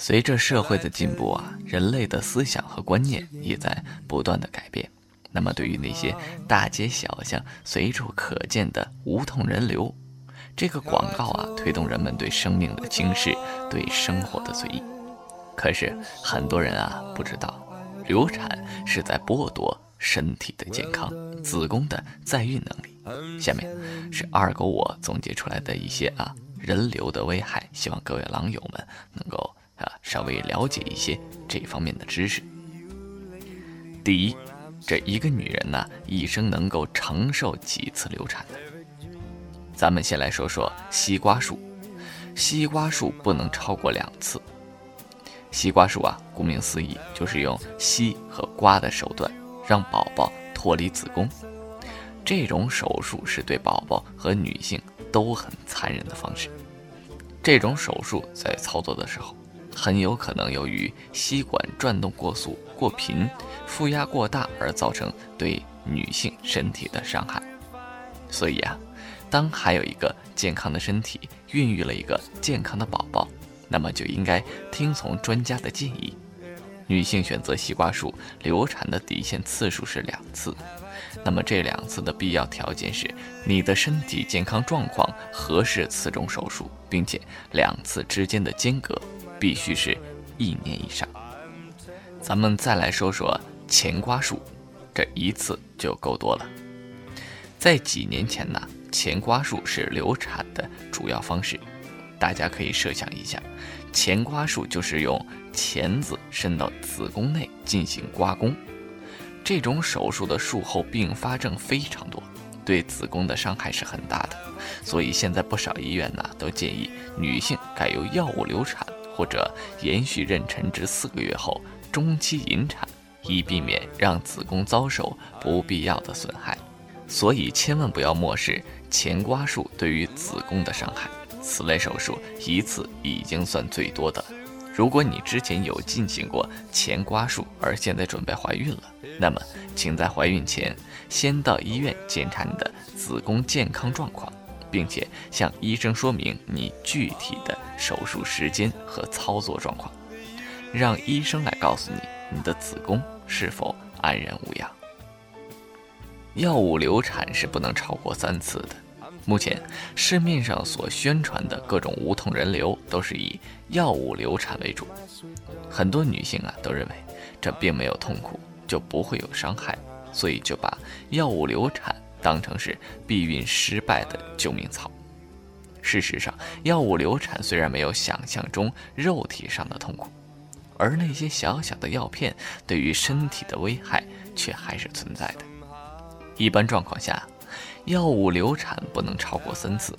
随着社会的进步啊，人类的思想和观念也在不断的改变。那么，对于那些大街小巷随处可见的无痛人流，这个广告啊，推动人们对生命的轻视，对生活的随意。可是，很多人啊不知道，流产是在剥夺身体的健康、子宫的在孕能力。下面是二狗我总结出来的一些啊人流的危害，希望各位狼友们能够。啊，稍微了解一些这方面的知识。第一，这一个女人呢，一生能够承受几次流产呢？咱们先来说说西瓜术。西瓜术不能超过两次。西瓜术啊，顾名思义，就是用吸和刮的手段让宝宝脱离子宫。这种手术是对宝宝和女性都很残忍的方式。这种手术在操作的时候。很有可能由于吸管转动过速、过频、负压过大而造成对女性身体的伤害。所以啊，当还有一个健康的身体孕育了一个健康的宝宝，那么就应该听从专家的建议。女性选择西瓜术流产的底线次数是两次，那么这两次的必要条件是你的身体健康状况合适此种手术，并且两次之间的间隔。必须是一年以上。咱们再来说说前刮术，这一次就够多了。在几年前呢，前刮术是流产的主要方式。大家可以设想一下，前刮术就是用钳子伸到子宫内进行刮宫。这种手术的术后并发症非常多，对子宫的伤害是很大的。所以现在不少医院呢都建议女性改由药物流产。或者延续妊娠至四个月后中期引产，以避免让子宫遭受不必要的损害。所以千万不要漠视前刮术对于子宫的伤害。此类手术一次已经算最多的。如果你之前有进行过前刮术，而现在准备怀孕了，那么请在怀孕前先到医院检查你的子宫健康状况。并且向医生说明你具体的手术时间和操作状况，让医生来告诉你你的子宫是否安然无恙。药物流产是不能超过三次的。目前市面上所宣传的各种无痛人流都是以药物流产为主，很多女性啊都认为这并没有痛苦，就不会有伤害，所以就把药物流产。当成是避孕失败的救命草。事实上，药物流产虽然没有想象中肉体上的痛苦，而那些小小的药片对于身体的危害却还是存在的。一般状况下，药物流产不能超过三次，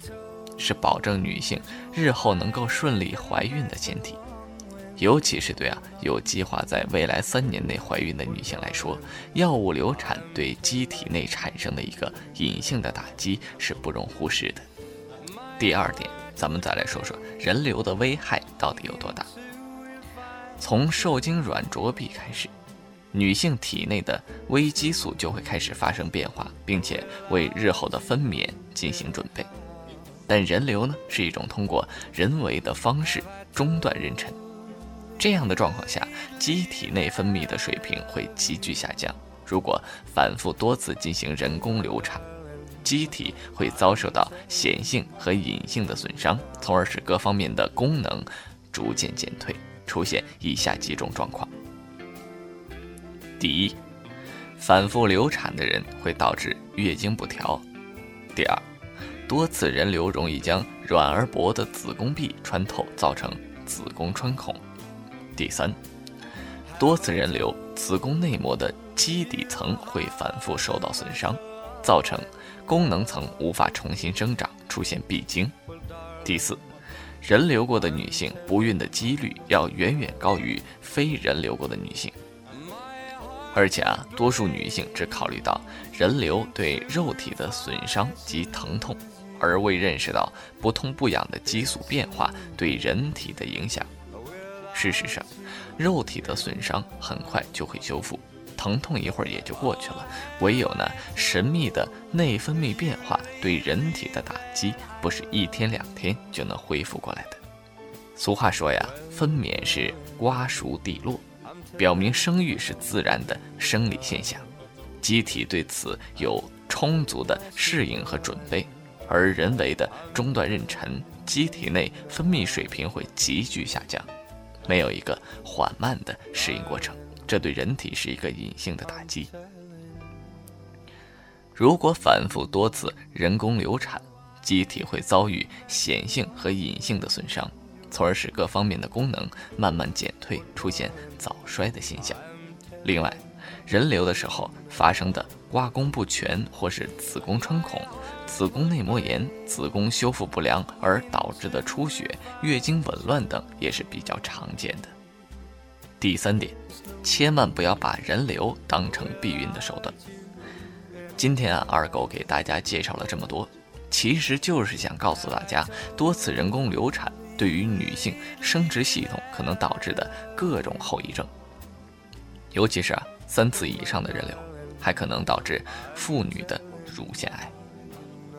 是保证女性日后能够顺利怀孕的前提。尤其是对啊有计划在未来三年内怀孕的女性来说，药物流产对机体内产生的一个隐性的打击是不容忽视的。第二点，咱们再来说说人流的危害到底有多大。从受精卵着壁开始，女性体内的微激素就会开始发生变化，并且为日后的分娩进行准备。但人流呢，是一种通过人为的方式中断妊娠。这样的状况下，机体内分泌的水平会急剧下降。如果反复多次进行人工流产，机体会遭受到显性和隐性的损伤，从而使各方面的功能逐渐减退，出现以下几种状况：第一，反复流产的人会导致月经不调；第二，多次人流容易将软而薄的子宫壁穿透，造成子宫穿孔。第三，多次人流，子宫内膜的基底层会反复受到损伤，造成功能层无法重新生长，出现闭经。第四，人流过的女性不孕的几率要远远高于非人流过的女性。而且啊，多数女性只考虑到人流对肉体的损伤及疼痛，而未认识到不痛不痒的激素变化对人体的影响。事实上，肉体的损伤很快就会修复，疼痛一会儿也就过去了。唯有呢，神秘的内分泌变化对人体的打击，不是一天两天就能恢复过来的。俗话说呀，分娩是瓜熟蒂落。表明生育是自然的生理现象，机体对此有充足的适应和准备，而人为的中断妊娠，机体内分泌水平会急剧下降，没有一个缓慢的适应过程，这对人体是一个隐性的打击。如果反复多次人工流产，机体会遭遇显性和隐性的损伤。从而使各方面的功能慢慢减退，出现早衰的现象。另外，人流的时候发生的刮宫不全，或是子宫穿孔、子宫内膜炎、子宫修复不良而导致的出血、月经紊乱等，也是比较常见的。第三点，千万不要把人流当成避孕的手段。今天啊，二狗给大家介绍了这么多，其实就是想告诉大家，多次人工流产。对于女性生殖系统可能导致的各种后遗症，尤其是啊三次以上的人流，还可能导致妇女的乳腺癌。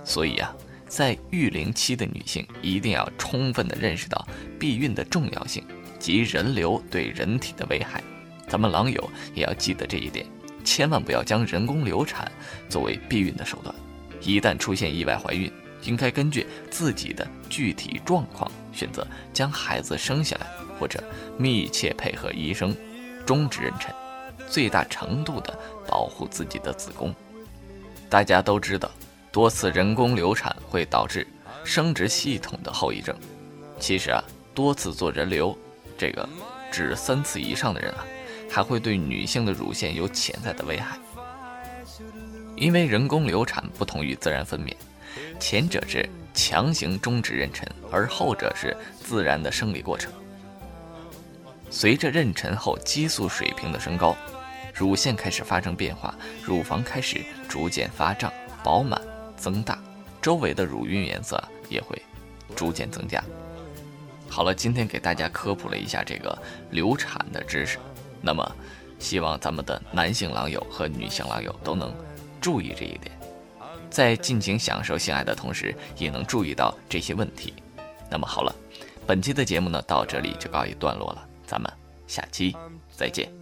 所以啊，在育龄期的女性一定要充分的认识到避孕的重要性及人流对人体的危害。咱们狼友也要记得这一点，千万不要将人工流产作为避孕的手段。一旦出现意外怀孕，应该根据自己的具体状况选择将孩子生下来，或者密切配合医生终止妊娠，最大程度的保护自己的子宫。大家都知道，多次人工流产会导致生殖系统的后遗症。其实啊，多次做人流，这个指三次以上的人啊，还会对女性的乳腺有潜在的危害。因为人工流产不同于自然分娩。前者是强行终止妊娠，而后者是自然的生理过程。随着妊娠后激素水平的升高，乳腺开始发生变化，乳房开始逐渐发胀、饱满、增大，周围的乳晕颜色也会逐渐增加。好了，今天给大家科普了一下这个流产的知识，那么希望咱们的男性狼友和女性狼友都能注意这一点。在尽情享受性爱的同时，也能注意到这些问题。那么好了，本期的节目呢，到这里就告一段落了。咱们下期再见。